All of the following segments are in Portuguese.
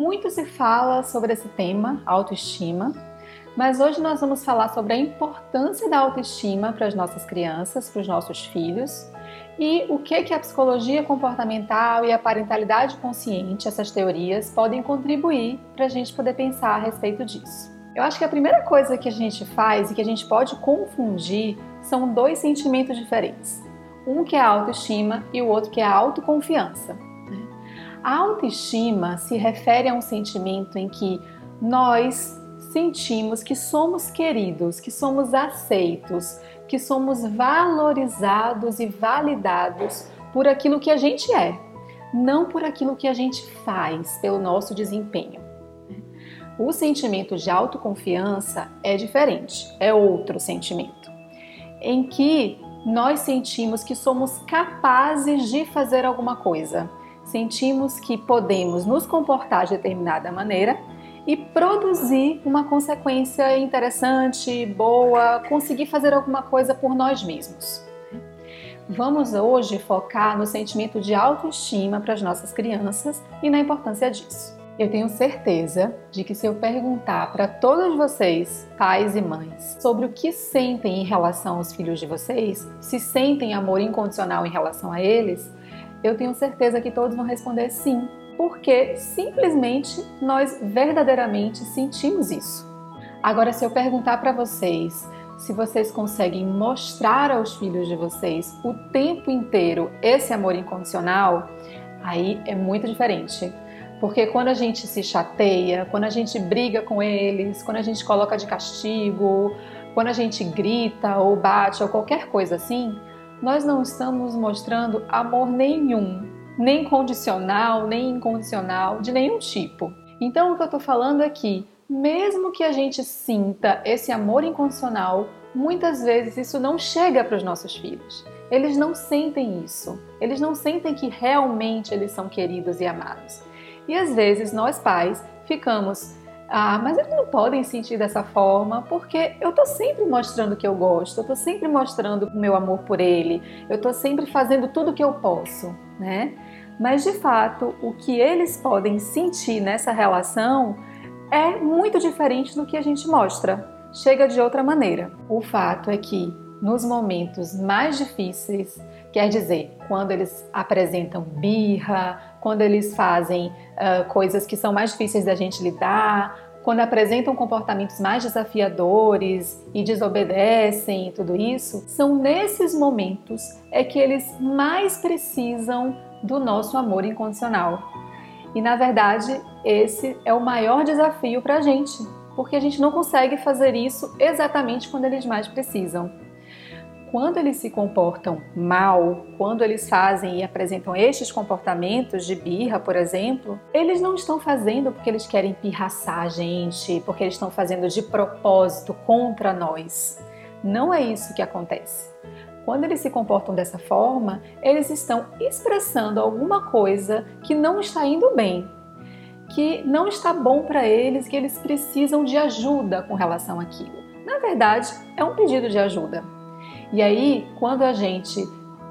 Muito se fala sobre esse tema, autoestima, mas hoje nós vamos falar sobre a importância da autoestima para as nossas crianças, para os nossos filhos e o que que a psicologia comportamental e a parentalidade consciente, essas teorias, podem contribuir para a gente poder pensar a respeito disso. Eu acho que a primeira coisa que a gente faz e que a gente pode confundir são dois sentimentos diferentes. Um que é a autoestima e o outro que é a autoconfiança. A autoestima se refere a um sentimento em que nós sentimos que somos queridos, que somos aceitos, que somos valorizados e validados por aquilo que a gente é, não por aquilo que a gente faz, pelo nosso desempenho. O sentimento de autoconfiança é diferente, é outro sentimento, em que nós sentimos que somos capazes de fazer alguma coisa, sentimos que podemos nos comportar de determinada maneira e produzir uma consequência interessante, boa, conseguir fazer alguma coisa por nós mesmos. Vamos hoje focar no sentimento de autoestima para as nossas crianças e na importância disso. Eu tenho certeza de que se eu perguntar para todos vocês, pais e mães, sobre o que sentem em relação aos filhos de vocês, se sentem amor incondicional em relação a eles, eu tenho certeza que todos vão responder sim, porque simplesmente nós verdadeiramente sentimos isso. Agora, se eu perguntar para vocês se vocês conseguem mostrar aos filhos de vocês o tempo inteiro esse amor incondicional, aí é muito diferente. Porque quando a gente se chateia, quando a gente briga com eles, quando a gente coloca de castigo, quando a gente grita ou bate ou qualquer coisa assim, nós não estamos mostrando amor nenhum, nem condicional, nem incondicional, de nenhum tipo. Então, o que eu estou falando é que, mesmo que a gente sinta esse amor incondicional, muitas vezes isso não chega para os nossos filhos. Eles não sentem isso. Eles não sentem que realmente eles são queridos e amados. E às vezes nós pais ficamos ah, mas eles não podem sentir dessa forma porque eu tô sempre mostrando que eu gosto, eu tô sempre mostrando o meu amor por ele, eu tô sempre fazendo tudo o que eu posso, né? Mas de fato, o que eles podem sentir nessa relação é muito diferente do que a gente mostra. Chega de outra maneira. O fato é que nos momentos mais difíceis, quer dizer, quando eles apresentam birra, quando eles fazem uh, coisas que são mais difíceis da gente lidar, quando apresentam comportamentos mais desafiadores e desobedecem e tudo isso, são nesses momentos é que eles mais precisam do nosso amor incondicional. E na verdade, esse é o maior desafio para a gente, porque a gente não consegue fazer isso exatamente quando eles mais precisam quando eles se comportam mal, quando eles fazem e apresentam estes comportamentos de birra, por exemplo, eles não estão fazendo porque eles querem pirraçar a gente, porque eles estão fazendo de propósito contra nós. Não é isso que acontece. Quando eles se comportam dessa forma, eles estão expressando alguma coisa que não está indo bem, que não está bom para eles, que eles precisam de ajuda com relação àquilo. Na verdade, é um pedido de ajuda. E aí, quando a gente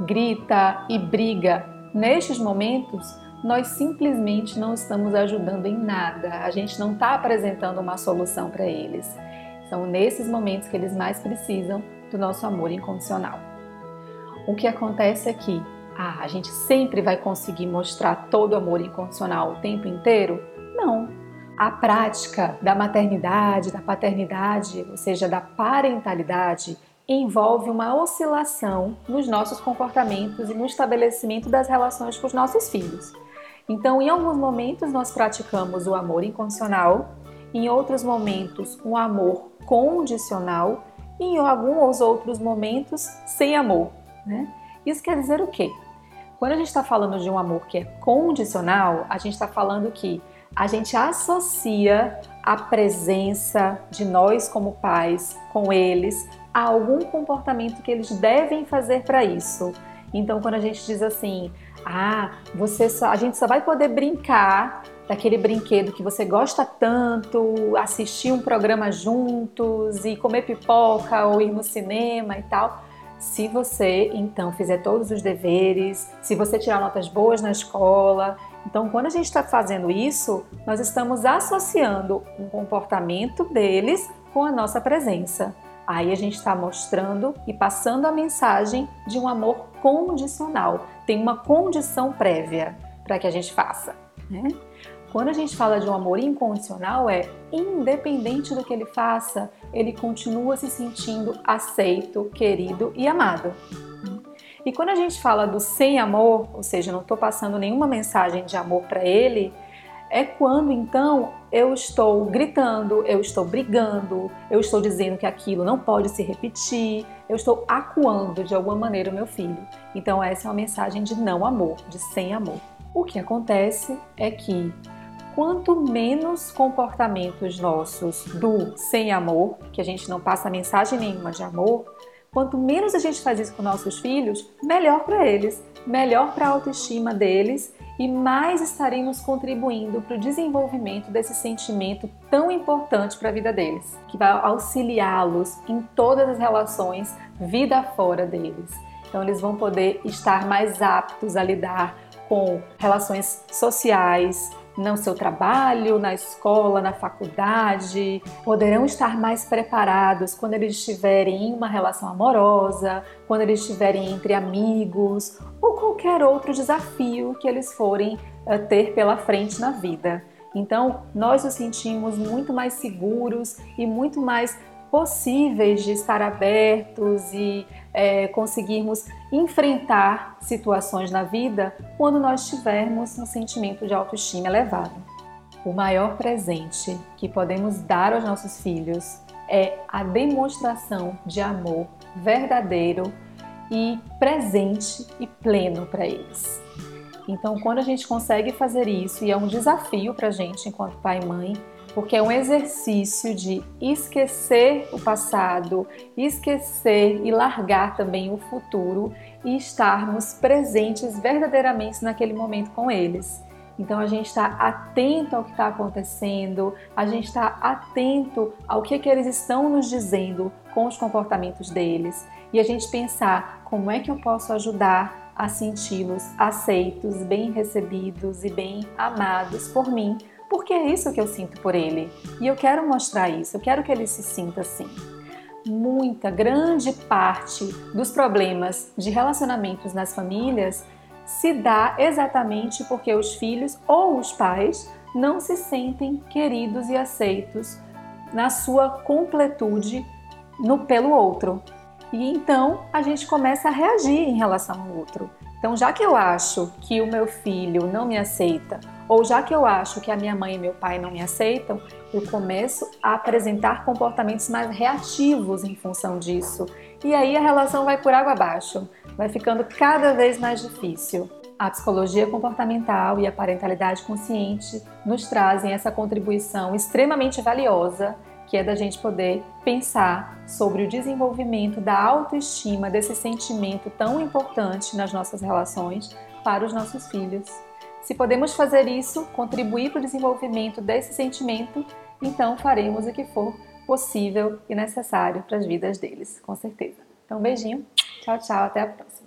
grita e briga nestes momentos, nós simplesmente não estamos ajudando em nada, a gente não está apresentando uma solução para eles. São nesses momentos que eles mais precisam do nosso amor incondicional. O que acontece aqui? É ah, a gente sempre vai conseguir mostrar todo o amor incondicional o tempo inteiro? Não. A prática da maternidade, da paternidade, ou seja, da parentalidade, envolve uma oscilação nos nossos comportamentos e no estabelecimento das relações com os nossos filhos. Então, em alguns momentos, nós praticamos o amor incondicional, em outros momentos, um amor condicional e em alguns outros momentos, sem amor. Né? Isso quer dizer o quê? Quando a gente está falando de um amor que é condicional, a gente está falando que a gente associa a presença de nós como pais com eles a algum comportamento que eles devem fazer para isso. Então, quando a gente diz assim, ah, você só, a gente só vai poder brincar daquele brinquedo que você gosta tanto, assistir um programa juntos e comer pipoca ou ir no cinema e tal. Se você então fizer todos os deveres, se você tirar notas boas na escola Então, quando a gente está fazendo isso, nós estamos associando um comportamento deles com a nossa presença. Aí a gente está mostrando e passando a mensagem de um amor condicional. Tem uma condição prévia para que a gente faça. Né? Quando a gente fala de um amor incondicional, é independente do que ele faça, ele continua se sentindo aceito, querido e amado. E quando a gente fala do sem amor, ou seja, não estou passando nenhuma mensagem de amor para ele, é quando então eu estou gritando, eu estou brigando, eu estou dizendo que aquilo não pode se repetir, eu estou acuando de alguma maneira o meu filho. Então, essa é uma mensagem de não amor, de sem amor. O que acontece é que quanto menos comportamentos nossos do sem amor, que a gente não passa mensagem nenhuma de amor, quanto menos a gente faz isso com nossos filhos, melhor para eles, melhor para a autoestima deles e mais estaremos contribuindo para o desenvolvimento desse sentimento tão importante para a vida deles, que vai auxiliá-los em todas as relações vida fora deles. Então eles vão poder estar mais aptos a lidar com relações sociais, no seu trabalho, na escola, na faculdade, poderão estar mais preparados quando eles estiverem em uma relação amorosa, quando eles estiverem entre amigos ou qualquer outro desafio que eles forem uh, ter pela frente na vida. Então, nós nos sentimos muito mais seguros e muito mais possíveis de estar abertos e é, conseguirmos enfrentar situações na vida quando nós tivermos um sentimento de autoestima elevado. O maior presente que podemos dar aos nossos filhos é a demonstração de amor verdadeiro e presente e pleno para eles. Então, quando a gente consegue fazer isso, e é um desafio para a gente enquanto pai e mãe, porque é um exercício de esquecer o passado, esquecer e largar também o futuro e estarmos presentes verdadeiramente naquele momento com eles. Então a gente está atento ao que está acontecendo, a gente está atento ao que, que eles estão nos dizendo com os comportamentos deles e a gente pensar como é que eu posso ajudar a senti-los aceitos, bem recebidos e bem amados por mim porque é isso que eu sinto por ele. E eu quero mostrar isso, eu quero que ele se sinta assim. Muita, grande parte dos problemas de relacionamentos nas famílias se dá exatamente porque os filhos ou os pais não se sentem queridos e aceitos na sua completude no pelo outro. E então a gente começa a reagir em relação ao outro. Então, já que eu acho que o meu filho não me aceita, ou já que eu acho que a minha mãe e meu pai não me aceitam, eu começo a apresentar comportamentos mais reativos em função disso. E aí a relação vai por água abaixo, vai ficando cada vez mais difícil. A psicologia comportamental e a parentalidade consciente nos trazem essa contribuição extremamente valiosa que é da gente poder pensar sobre o desenvolvimento da autoestima, desse sentimento tão importante nas nossas relações para os nossos filhos. Se podemos fazer isso, contribuir para o desenvolvimento desse sentimento, então faremos o que for possível e necessário para as vidas deles, com certeza. Então, beijinho, tchau, tchau, até a próxima.